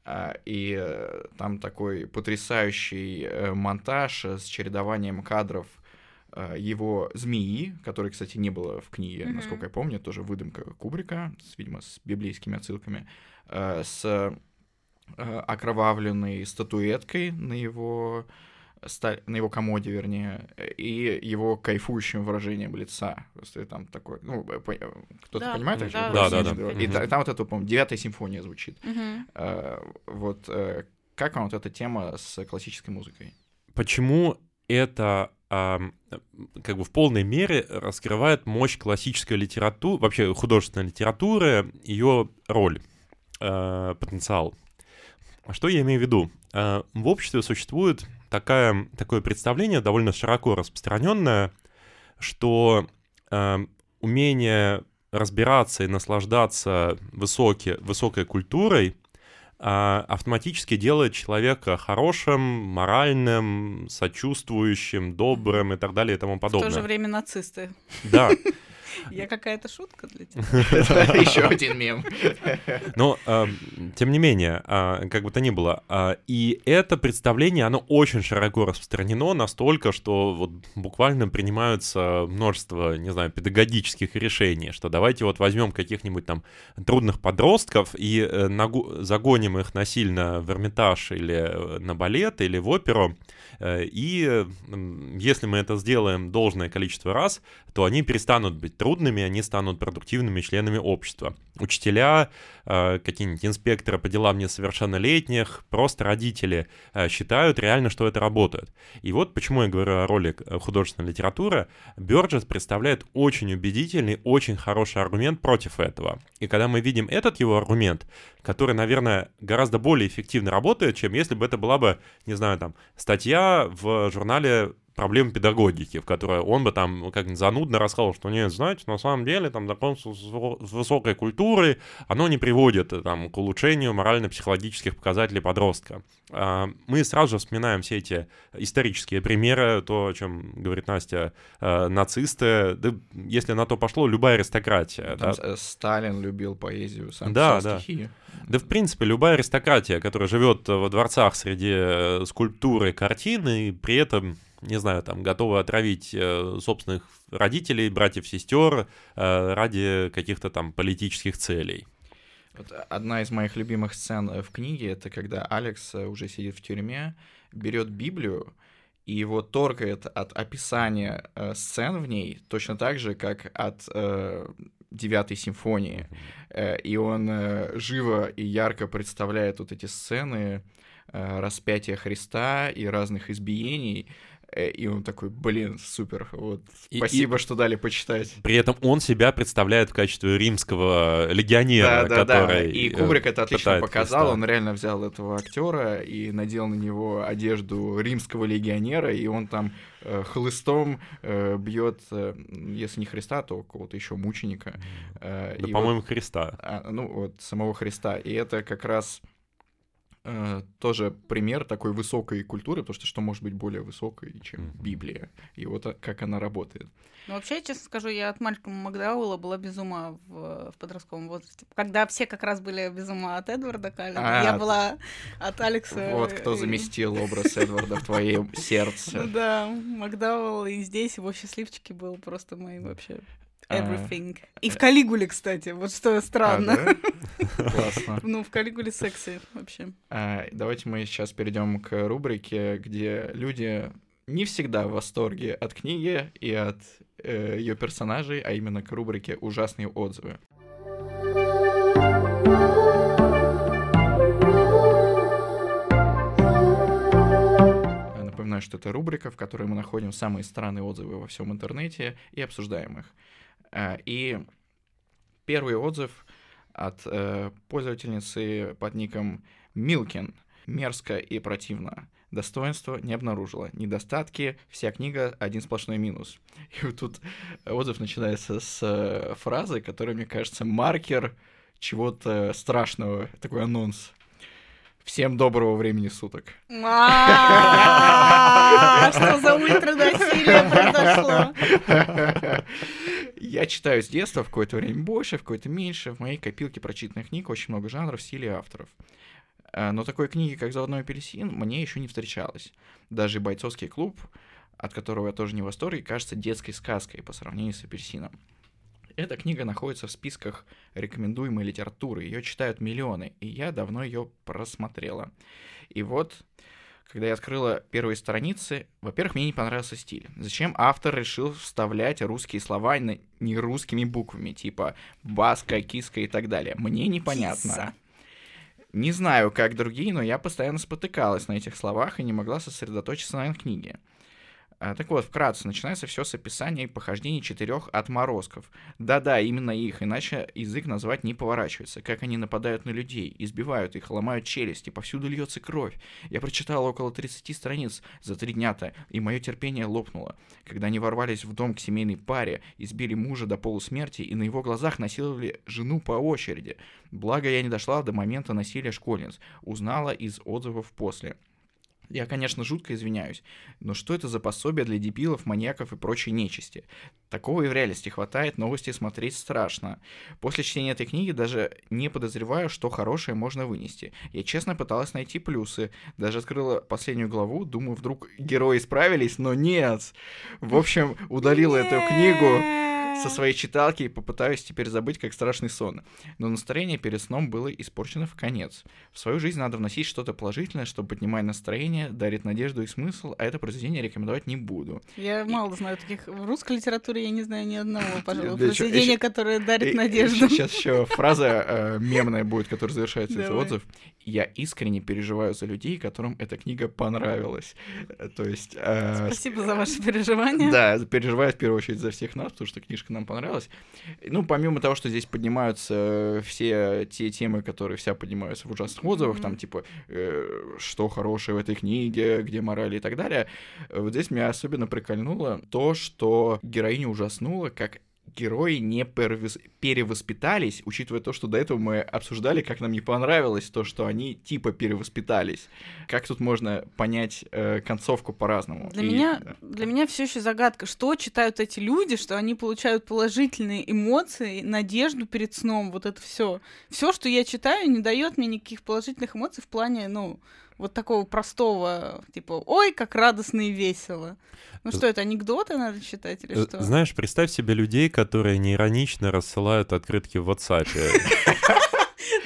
а, и э, там такой потрясающий э, монтаж с чередованием кадров э, его змеи, которой, кстати, не было в книге, Мгм. насколько я помню, тоже выдумка Кубрика, с, видимо, с библейскими отсылками, с окровавленной статуэткой на его на его комоде, вернее, и его кайфующим выражением лица. Просто там такой, ну, по- кто-то Да, понимает, да, да, говорю? да, да. И та- там вот это, по-моему, девятая симфония звучит. Э, Вот э, как вам вот эта тема с классической музыкой? Почему это как бы в полной мере раскрывает мощь классической литературы, вообще художественной литературы, ее роль, э, потенциал. Что я имею в виду? Э, В обществе существует такая, такое представление, довольно широко распространенное, что э, умение разбираться и наслаждаться высоки, высокой культурой а, автоматически делает человека хорошим, моральным, сочувствующим, добрым и так далее и тому В то подобное. же время нацисты. Да, Я какая-то шутка для тебя? Это еще один мем. но а, тем не менее, а, как бы то ни было, а, и это представление, оно очень широко распространено, настолько, что вот буквально принимаются множество, не знаю, педагогических решений, что давайте вот возьмем каких-нибудь там трудных подростков и э, загоним их насильно в Эрмитаж или э, на балет, или в оперу, и э, м, если мы это сделаем должное количество раз, то они перестанут быть трудными, они станут продуктивными членами общества. Учителя, э, какие-нибудь инспекторы по делам несовершеннолетних, просто родители э, считают реально, что это работает. И вот почему я говорю о роли художественной литературы. Бёрджес представляет очень убедительный, очень хороший аргумент против этого. И когда мы видим этот его аргумент, который, наверное, гораздо более эффективно работает, чем если бы это была бы, не знаю, там, статья в журнале проблемы педагогики, в которой он бы там как занудно рассказал, что нет, знаете, на самом деле там знакомство с высо- с высокой культурой, оно не приводит э, там к улучшению морально-психологических показателей подростка. А, Мы сразу же вспоминаем все эти исторические примеры, то, о чем говорит Настя, э, нацисты, да, если на то пошло, любая аристократия. Там да. э, Сталин любил поэзию, сам Да, писал да. стихи. Да, в принципе, любая аристократия, которая живет во дворцах среди скульптуры картины, и при этом, не знаю, там, готова отравить э, собственных родителей, братьев, сестер э, ради каких-то там политических целей. Вот одна из моих любимых сцен э, в книге это когда Алекс э, уже сидит в тюрьме, берет Библию и его торгает от описания э, сцен в ней точно так же, как от э, девятой симфонии. Э, и он э, живо и ярко представляет вот эти сцены э, распятия Христа и разных избиений. Э, И он такой, блин, супер, вот, И- спасибо, и- что дали почитать. При этом он себя представляет в качестве римского легионера, Да, да, да. который... И э, Кубрик это отлично показал. Христа. Он реально взял этого актера и надел на него одежду римского легионера, и он там э, хлыстом э, бьет, э, если не Христа, то кого-то еще мученика. Э, Да, по-моему, Христа. вот, а, ну вот самого Христа. И это как раз тоже пример такой высокой культуры, потому что что может быть более высокой, чем Мгм. Библия, и вот а, как она работает. Ну, вообще, честно скажу, я от Малькома Макдауэлла была без ума в, в подростковом возрасте. Когда все как раз были без ума от Эдварда Каллена, А, я была от Алекса. Вот кто заместил образ Эдварда в твоем сердце. да, Макдауэлл и здесь его счастливчики был просто моим вообще А, everything. И в Калигуле, кстати, вот что А, странно. да? Классно. Ну, в Калигуле секси вообще. А, Давайте мы сейчас перейдем к рубрике, где люди не всегда в восторге от книги и от ее персонажей, а именно к рубрике «Ужасные отзывы». Я Напоминаю, что это рубрика, в которой мы находим самые странные отзывы во всем интернете и обсуждаем их. А, И первый отзыв от э, пользовательницы под ником Милкин. Мерзко и противно. Достоинства не обнаружила. Недостатки, вся книга один сплошной минус. И вот тут отзыв начинается с э, фразы, которая, мне кажется, маркер чего-то страшного, такой анонс. Всем доброго времени суток. А, Что за ультранасилие произошло? Я читаю с детства, в какое-то время больше, в какое-то меньше. В моей копилке прочитанных книг очень много жанров, стилей и авторов. Э, Но такой книги, как «Заводной апельсин», мне еще не встречалось. Даже «Бойцовский клуб», от которого я тоже не в восторге, кажется детской сказкой по сравнению с «Апельсином». Эта книга находится в списках рекомендуемой литературы. Ее читают миллионы, и я давно ее просмотрела. И вот, когда я открыла первые страницы, во-первых, мне не понравился стиль. Зачем автор решил вставлять русские слова не русскими буквами, типа баска, киска и так далее? Мне непонятно. Киса. Не знаю, как другие, но я постоянно спотыкалась на этих словах и не могла сосредоточиться на книге. А, Так вот, вкратце, начинается все с описания и похождений четырех отморозков. Да-да, именно их, иначе язык назвать не поворачивается. Как они нападают на людей, избивают их, ломают челюсти, повсюду льется кровь. Я прочитала около 30 страниц за три дня-то, и мое терпение лопнуло. Когда они ворвались в дом к семейной паре, избили мужа до полусмерти и на его глазах насиловали жену по очереди. Благо, я не дошла до момента насилия школьниц. Узнала из отзывов после. Я, конечно, жутко извиняюсь, но что это за пособие для дебилов, маньяков и прочей нечисти? Такого и в реальности хватает, новости смотреть страшно. После чтения этой книги даже не подозреваю, что хорошее можно вынести. Я честно пыталась найти плюсы, даже открыла последнюю главу, думаю, вдруг герои справились, но нет. В общем, удалила эту книгу со своей читалки и попытаюсь теперь забыть, как страшный сон. Но настроение перед сном было испорчено в конец. В свою жизнь надо вносить что-то положительное, чтобы поднимать настроение, дарит надежду и смысл, а это произведение рекомендовать не буду. Я мало знаю таких. В русской литературе я не знаю ни одного, пожалуй, произведения, которое дарит И- надежду. Сейчас еще фраза э, мемная будет, которая завершается этот отзыв. Я искренне переживаю за людей, которым эта книга понравилась. То есть... э, Спасибо за ваши переживания. Да, переживаю в первую очередь за всех нас, потому что книжка нам понравилась. Ну, помимо того, что здесь поднимаются э, все те темы, которые вся поднимаются в ужасных отзывах, там, Мгм. типа, э, что хорошее в этой книге, где морали и так далее, э, вот здесь меня особенно прикольнуло то, что героиня ужаснула, как герои не перевоспитались, учитывая то, что до этого мы обсуждали, как нам не понравилось то, что они типа перевоспитались. Как тут можно понять э, концовку по-разному? Для И- меня, для меня все еще загадка, что читают эти люди, что они получают положительные эмоции, надежду перед сном, вот это все. Все, что я читаю, не дает мне никаких положительных эмоций в плане, ну, вот такого простого, типа, ой, как радостно и весело. Ну что, это анекдоты надо читать или Э, что? Знаешь, представь себе людей, которые неиронично рассылают открытки в WhatsApp.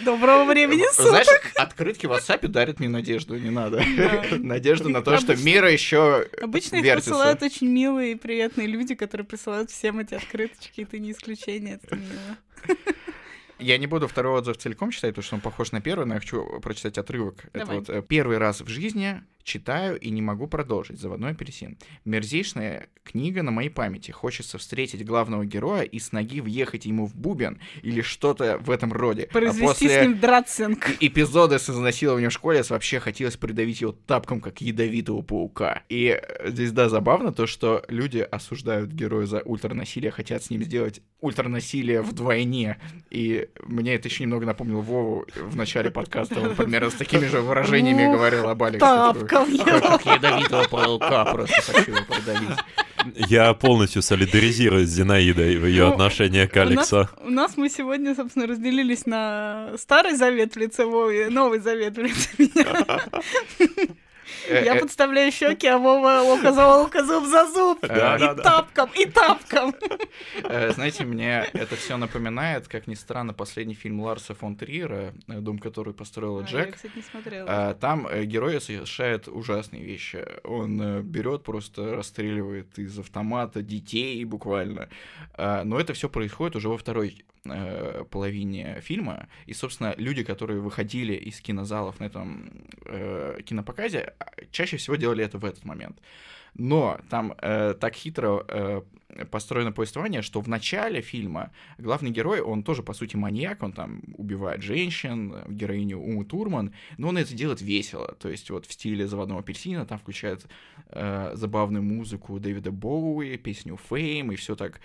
Доброго времени суток. Знаешь, открытки в WhatsApp дарят мне надежду, не надо. Надежду на то, что мира еще Обычно их вертится. присылают очень милые и приятные люди, которые присылают всем эти открыточки, и ты не исключение, это мило. Я не буду второй отзыв целиком читать, потому что он похож на первый, но я хочу прочитать отрывок. Это Давай. вот э, первый раз в жизни читаю и не могу продолжить. Заводной апельсин. Мерзейшая книга на моей памяти. Хочется встретить главного героя и с ноги въехать ему в бубен или что-то в этом роде. А Произвести после с ним драцинг. эпизода с изнасилованием в школе вообще хотелось придавить его тапком, как ядовитого паука. И э, здесь, да, забавно то, что люди осуждают героя за ультранасилие, хотят с ним сделать ультранасилие вдвойне. И мне это еще немного напомнило Вову в начале подкаста. Он примерно с такими же выражениями Ух, говорил об Алексе. Как его. как ядовитого паука, просто хочу его придавить. Я полностью солидаризируюсь с Зинаидой в ее Ну, отношении к у нас- Алексу. У нас мы сегодня, собственно, разделились на старый завет в лице Вовы, новый завет в лице меня. Э, Я э, подставляю щеки, а Вова око за око, зуб за зуб. Да, И да, да. тапком, и тапком. Э, Знаете, мне это все напоминает, как ни странно, последний фильм Ларса фон Триера, э, «Дом, который построила А, Я, Джек». кстати, не смотрела. А, Там э, герой совершает ужасные вещи. Он э, берет, просто расстреливает из автомата детей буквально. А, Но это все происходит уже во второй э, половине фильма. И, собственно, люди, которые выходили из кинозалов на этом э, кинопоказе, чаще всего делали это в этот момент. Но там э, так хитро э, построено повествование, что в начале фильма главный герой, он тоже, по сути, маньяк, он там убивает женщин, э, героиню Уму Турман, но он это делает весело, то есть вот в стиле «Заводного апельсина», там включает э, забавную музыку Дэвида Боуи, песню «Фейм», и все так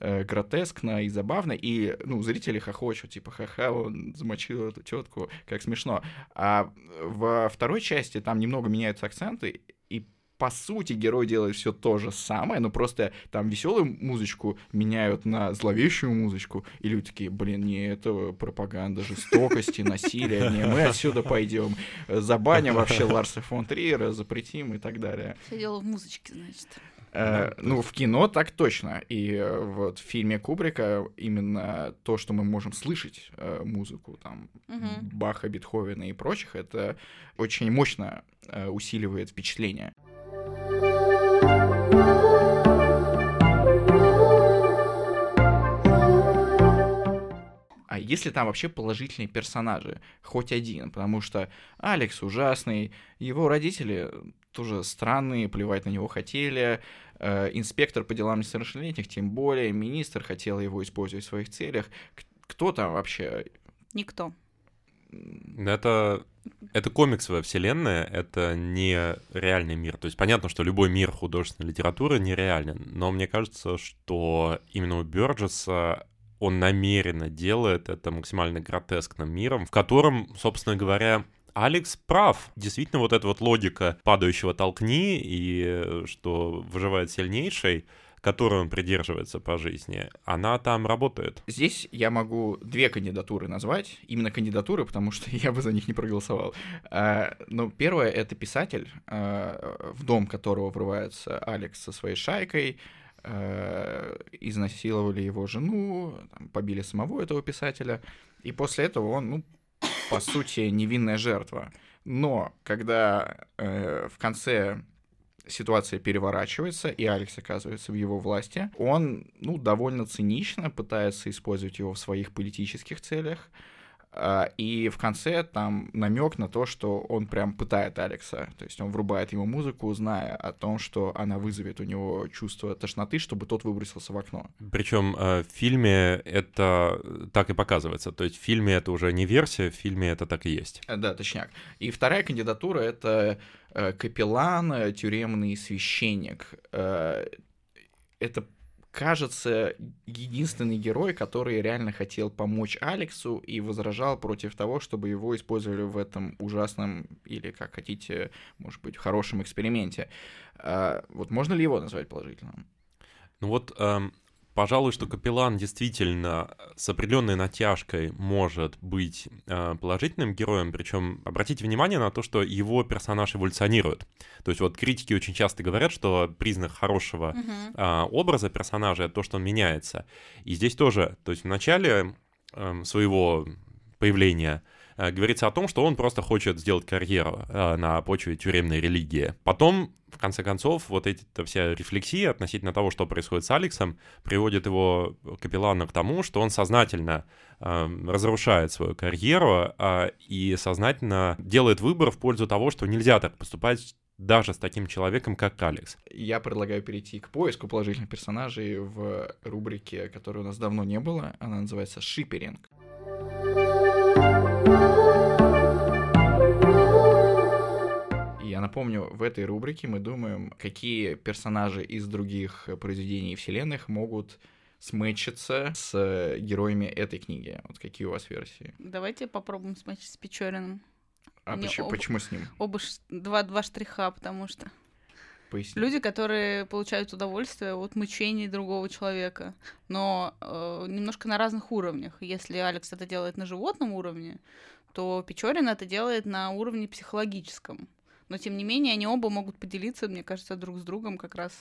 э, гротескно и забавно, и, ну, зрители хохочут, типа, ха-ха, он замочил эту тетку, как смешно. А во второй части там немного меняются акценты, и по сути, герой делает все то же самое, но просто там веселую музычку меняют на зловещую музычку, и люди такие, блин, не это пропаганда жестокости, насилия, не, мы отсюда пойдем, забаним вообще Ларса фон Триера, запретим и так далее. Все дело в музычке, значит. Э, ну, в кино так точно. И э, вот в фильме Кубрика именно то, что мы можем слышать э, музыку там Мгм. Баха, Бетховена и прочих, это очень мощно усиливает впечатление. А если там вообще положительные персонажи, хоть один, потому что Алекс ужасный, его родители тоже странные, плевать на него хотели, э, инспектор по делам несовершеннолетних, тем более, министр хотел его использовать в своих целях. Кто там вообще? Никто. Это, это комиксовая вселенная, это не реальный мир. То есть понятно, что любой мир художественной литературы нереален, но мне кажется, что именно у Бёрджеса он намеренно делает это максимально гротескным миром, в котором, собственно говоря, Алекс прав. Действительно, вот эта вот логика падающего толкни и э, что выживает сильнейший, которой он придерживается по жизни, она там работает. Здесь я могу две кандидатуры назвать, именно кандидатуры, потому что я бы за них не проголосовал. А, Но первое — это писатель, а, в дом которого врывается Алекс со своей шайкой, а, изнасиловали его жену, побили самого этого писателя, и после этого он, ну, по сути, невинная жертва. Но когда э, в конце ситуация переворачивается, и Алекс оказывается в его власти, он, ну, довольно цинично пытается использовать его в своих политических целях, и в конце там намек на то, что он прям пытает Алекса. То есть он врубает ему музыку, зная о том, что она вызовет у него чувство тошноты, чтобы тот выбросился в окно. Причем э, в фильме это так и показывается. То есть в фильме это уже не версия, в фильме это так и есть. Э, Да, точняк. И вторая кандидатура — это э, капеллан, э, тюремный священник. Э, Это, кажется, единственный герой, который реально хотел помочь Алексу и возражал против того, чтобы его использовали в этом ужасном или, как хотите, может быть, хорошем эксперименте. Э, Вот можно ли его назвать положительным? Ну вот, эм, пожалуй, что Капеллан действительно с определенной натяжкой может быть э, положительным героем, причем обратите внимание на то, что его персонаж эволюционирует. То есть вот критики очень часто говорят, что признак хорошего а, образа персонажа это то, что он меняется. И здесь тоже, то есть в начале эм, своего появления, э, говорится о том, что он просто хочет сделать карьеру э, на почве тюремной религии. Потом, в конце концов, вот эта вся рефлексия относительно того, что происходит с Алексом, приводит его капеллана к тому, что он сознательно э, разрушает свою карьеру и сознательно делает выбор в пользу того, что нельзя так поступать даже с таким человеком, как Алекс. Я предлагаю перейти к поиску положительных персонажей в рубрике, которой у нас давно не было. Она называется «Шиперинг». Я напомню, в этой рубрике мы думаем, какие персонажи из других произведений вселенных могут сметчиться с героями этой книги. Вот какие у вас версии? Давайте попробуем сметчить с Печориным. А почему, оба, почему с ним? Оба два, два штриха, потому что Поясни. люди, которые получают удовольствие от мучений другого человека, но э, немножко на разных уровнях. Если Алекс это делает на животном уровне, то Печорин это делает на уровне психологическом. Но тем не менее, они оба могут поделиться, мне кажется, друг с другом как раз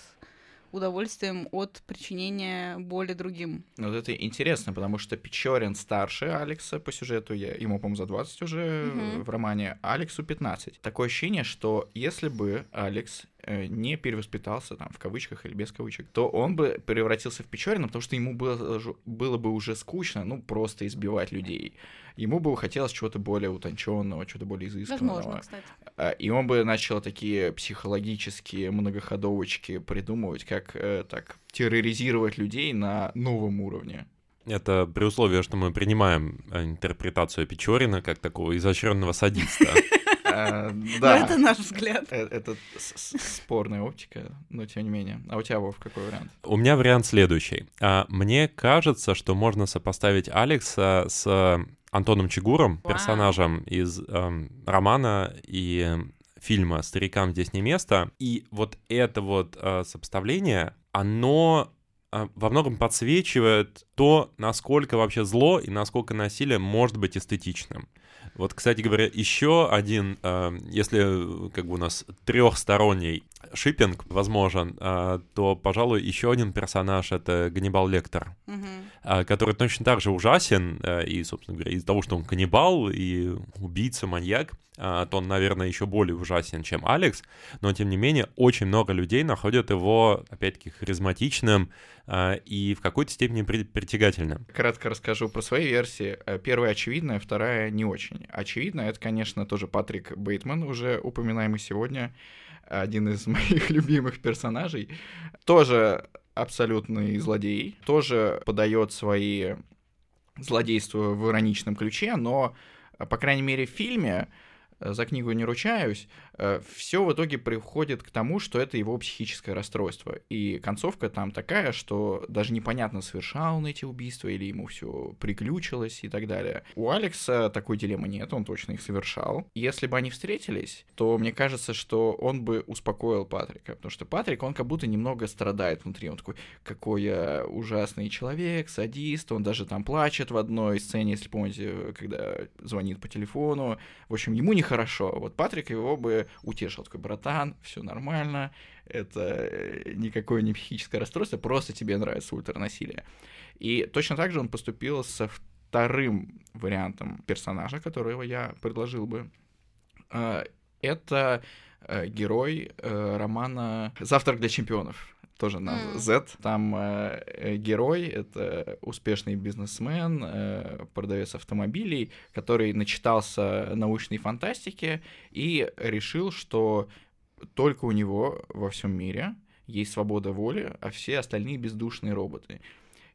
удовольствием от причинения боли другим. Ну, вот это интересно, потому что Печорин старше Алекса по сюжету, я, ему, по-моему, за 20 уже угу. в романе, Алексу 15. Такое ощущение, что если бы Алекс э, не перевоспитался, там, в кавычках или без кавычек, то он бы превратился в Печорина, потому что ему было, было бы уже скучно, ну, просто избивать людей ему бы хотелось чего-то более утонченного, чего-то более изысканного. Возможно, кстати. А, и он бы начал такие психологические многоходовочки придумывать, как э, так терроризировать людей на новом уровне. Это при условии, что мы принимаем э, интерпретацию Печорина как такого изощренного садиста. А, да. это наш взгляд. Э, это спорная оптика, но тем не менее. А у тебя, Вов, какой вариант? У меня вариант следующий. А, мне кажется, что можно сопоставить Алекса с Антоном Чигуром, персонажем из эм, романа и фильма «Старикам здесь не место». И вот это вот э, сопоставление, оно э, во многом подсвечивает то, насколько вообще зло и насколько насилие может быть эстетичным. Вот, кстати говоря, еще один, э, если как бы у нас трехсторонний шиппинг возможен, э, то, пожалуй, еще один персонаж это Ганнибал Лектор, угу. который точно так же ужасен, э, и, собственно говоря, из-за того, что он каннибал и убийца, маньяк, то он, наверное, еще более ужасен, чем Алекс, но, тем не менее, очень много людей находят его, опять-таки, харизматичным и в какой-то степени притягательным. Кратко расскажу про свои версии. Первая очевидная, вторая не очень. Очевидно, это, конечно, тоже Патрик Бейтман, уже упоминаемый сегодня, один из моих любимых персонажей, тоже абсолютный злодей, тоже подает свои злодейства в ироничном ключе, но, по крайней мере, в фильме Э, за книгу не ручаюсь, все в итоге приходит к тому, что это его психическое расстройство. И концовка там такая, что даже непонятно, совершал он эти убийства или ему все приключилось и так далее. У Алекса такой дилеммы нет, он точно их совершал. Если бы они встретились, то мне кажется, что он бы успокоил Патрика, потому что Патрик, он как будто немного страдает внутри, он такой, какой я ужасный человек, садист, он даже там плачет в одной сцене, если помните, когда звонит по телефону. В общем, ему не хорошо. Вот Патрик его бы утешил, такой, братан, все нормально, это э, никакое не психическое расстройство, просто тебе нравится ультранасилие. И точно так же он поступил со вторым вариантом персонажа, которого я предложил бы. А, это э, герой э, романа «Завтрак для чемпионов» тоже на mm. Z. Там э, э, герой — это успешный бизнесмен, э, продавец автомобилей, который начитался научной фантастики и решил, что только у него во всем мире есть свобода воли, а все остальные бездушные роботы.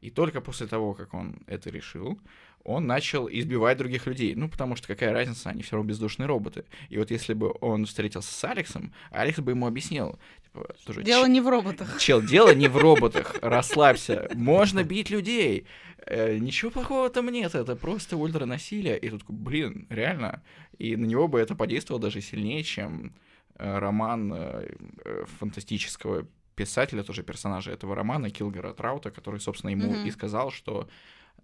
И только после того, как он это решил, он начал избивать других людей. Ну, потому что какая разница, они все равно бездушные роботы. И вот если бы он встретился с Алексом, Алекс бы ему объяснил. Типа, тоже, дело не в роботах. Чел, дело не в роботах. Расслабься. Можно бить людей. Э, ничего плохого там нет. Это просто ультранасилие. И тут, блин, реально. И на него бы это подействовало даже сильнее, чем э, роман э, э, фантастического писателя, тоже персонажа этого романа, Килгера Траута, который, собственно, ему mm-hmm. и сказал, что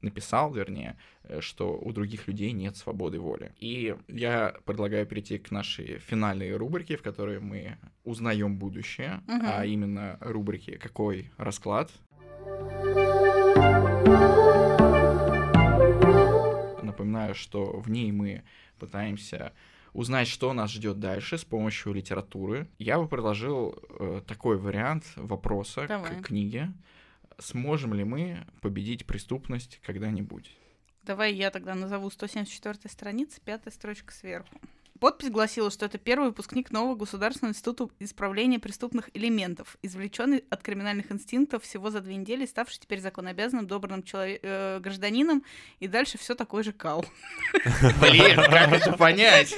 написал, вернее, э, что у других людей нет свободы воли. И я предлагаю перейти к нашей финальной рубрике, в которой мы узнаем будущее, угу. а именно рубрике «Какой расклад?». напоминаю, что в ней мы пытаемся узнать, что нас ждет дальше с помощью литературы. Я бы предложил э, такой вариант вопроса Давай. к книге. Сможем ли мы победить преступность когда-нибудь? Давай я тогда назову 174 страница, пятая строчка сверху. Подпись гласила, что это первый выпускник нового Государственного института исправления преступных элементов, извлеченный от криминальных инстинктов всего за две недели, ставший теперь законообязанным добрым челове- э, гражданином, и дальше все такой же кал. Блин, как это понять?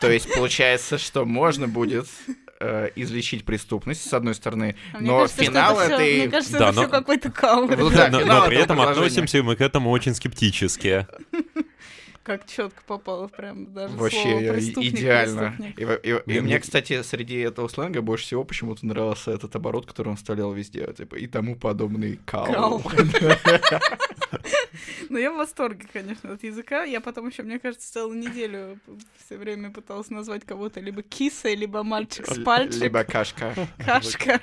То есть получается, что можно будет э, излечить преступность, с одной стороны, А но кажется, финал это всё- этой... Мне кажется, Да, это но- все какой-то кал. Ну да, но, но при этом относимся мы к этому очень скептически. Как четко попало прям даже Вообще слово преступник, идеально. преступник. И, во- и- и Мне- кстати, среди этого сленга больше всего почему-то нравился этот оборот, который он вставлял везде, типа, и тому подобный кал. Ну, я в восторге, конечно, от языка. Я потом еще, мне кажется, целую неделю все время пыталась назвать кого-то либо кисой, либо мальчик с пальчик, Либо кашка. кашка,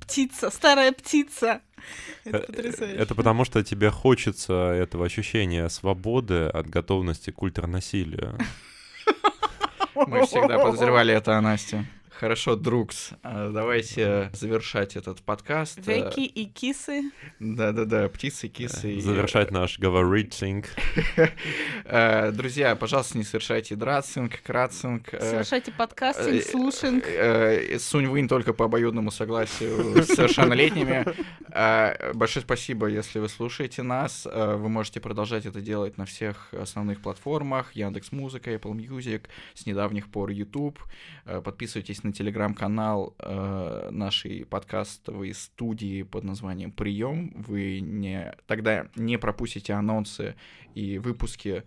птица, старая птица. Это потрясающе. Это потому, что тебе хочется этого ощущения свободы от готовности к ультранасилию. Мы всегда подозревали это о Насте. Хорошо, Друкс, а, давайте завершать этот подкаст. Веки и кисы. Да-да-да, птицы, кисы. и- Завершать наш говоритинг. Э, Друзья, пожалуйста, не совершайте драцинг, крацинг. э, Совершайте э, подкастинг, слушинг. э, Сунь-вынь только по обоюдному согласию с совершеннолетними. Э, Большое спасибо, если вы слушаете нас. Э, Вы можете продолжать это делать на всех основных платформах. Яндекс Музыка, Apple Music, с недавних пор YouTube. Э, Подписывайтесь на телеграм-канал э, нашей подкастовой студии под названием «Прием». Вы не, тогда не пропустите анонсы и выпуски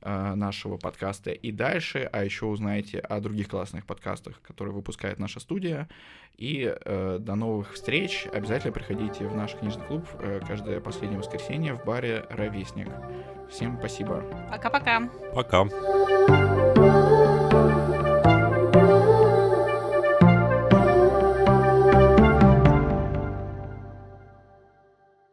э, нашего подкаста и дальше, а еще узнаете о других классных подкастах, которые выпускает наша студия. И э, до новых встреч. Обязательно приходите в наш книжный клуб э, каждое последнее воскресенье в баре «Ровесник». Всем спасибо. Пока-пока. Пока.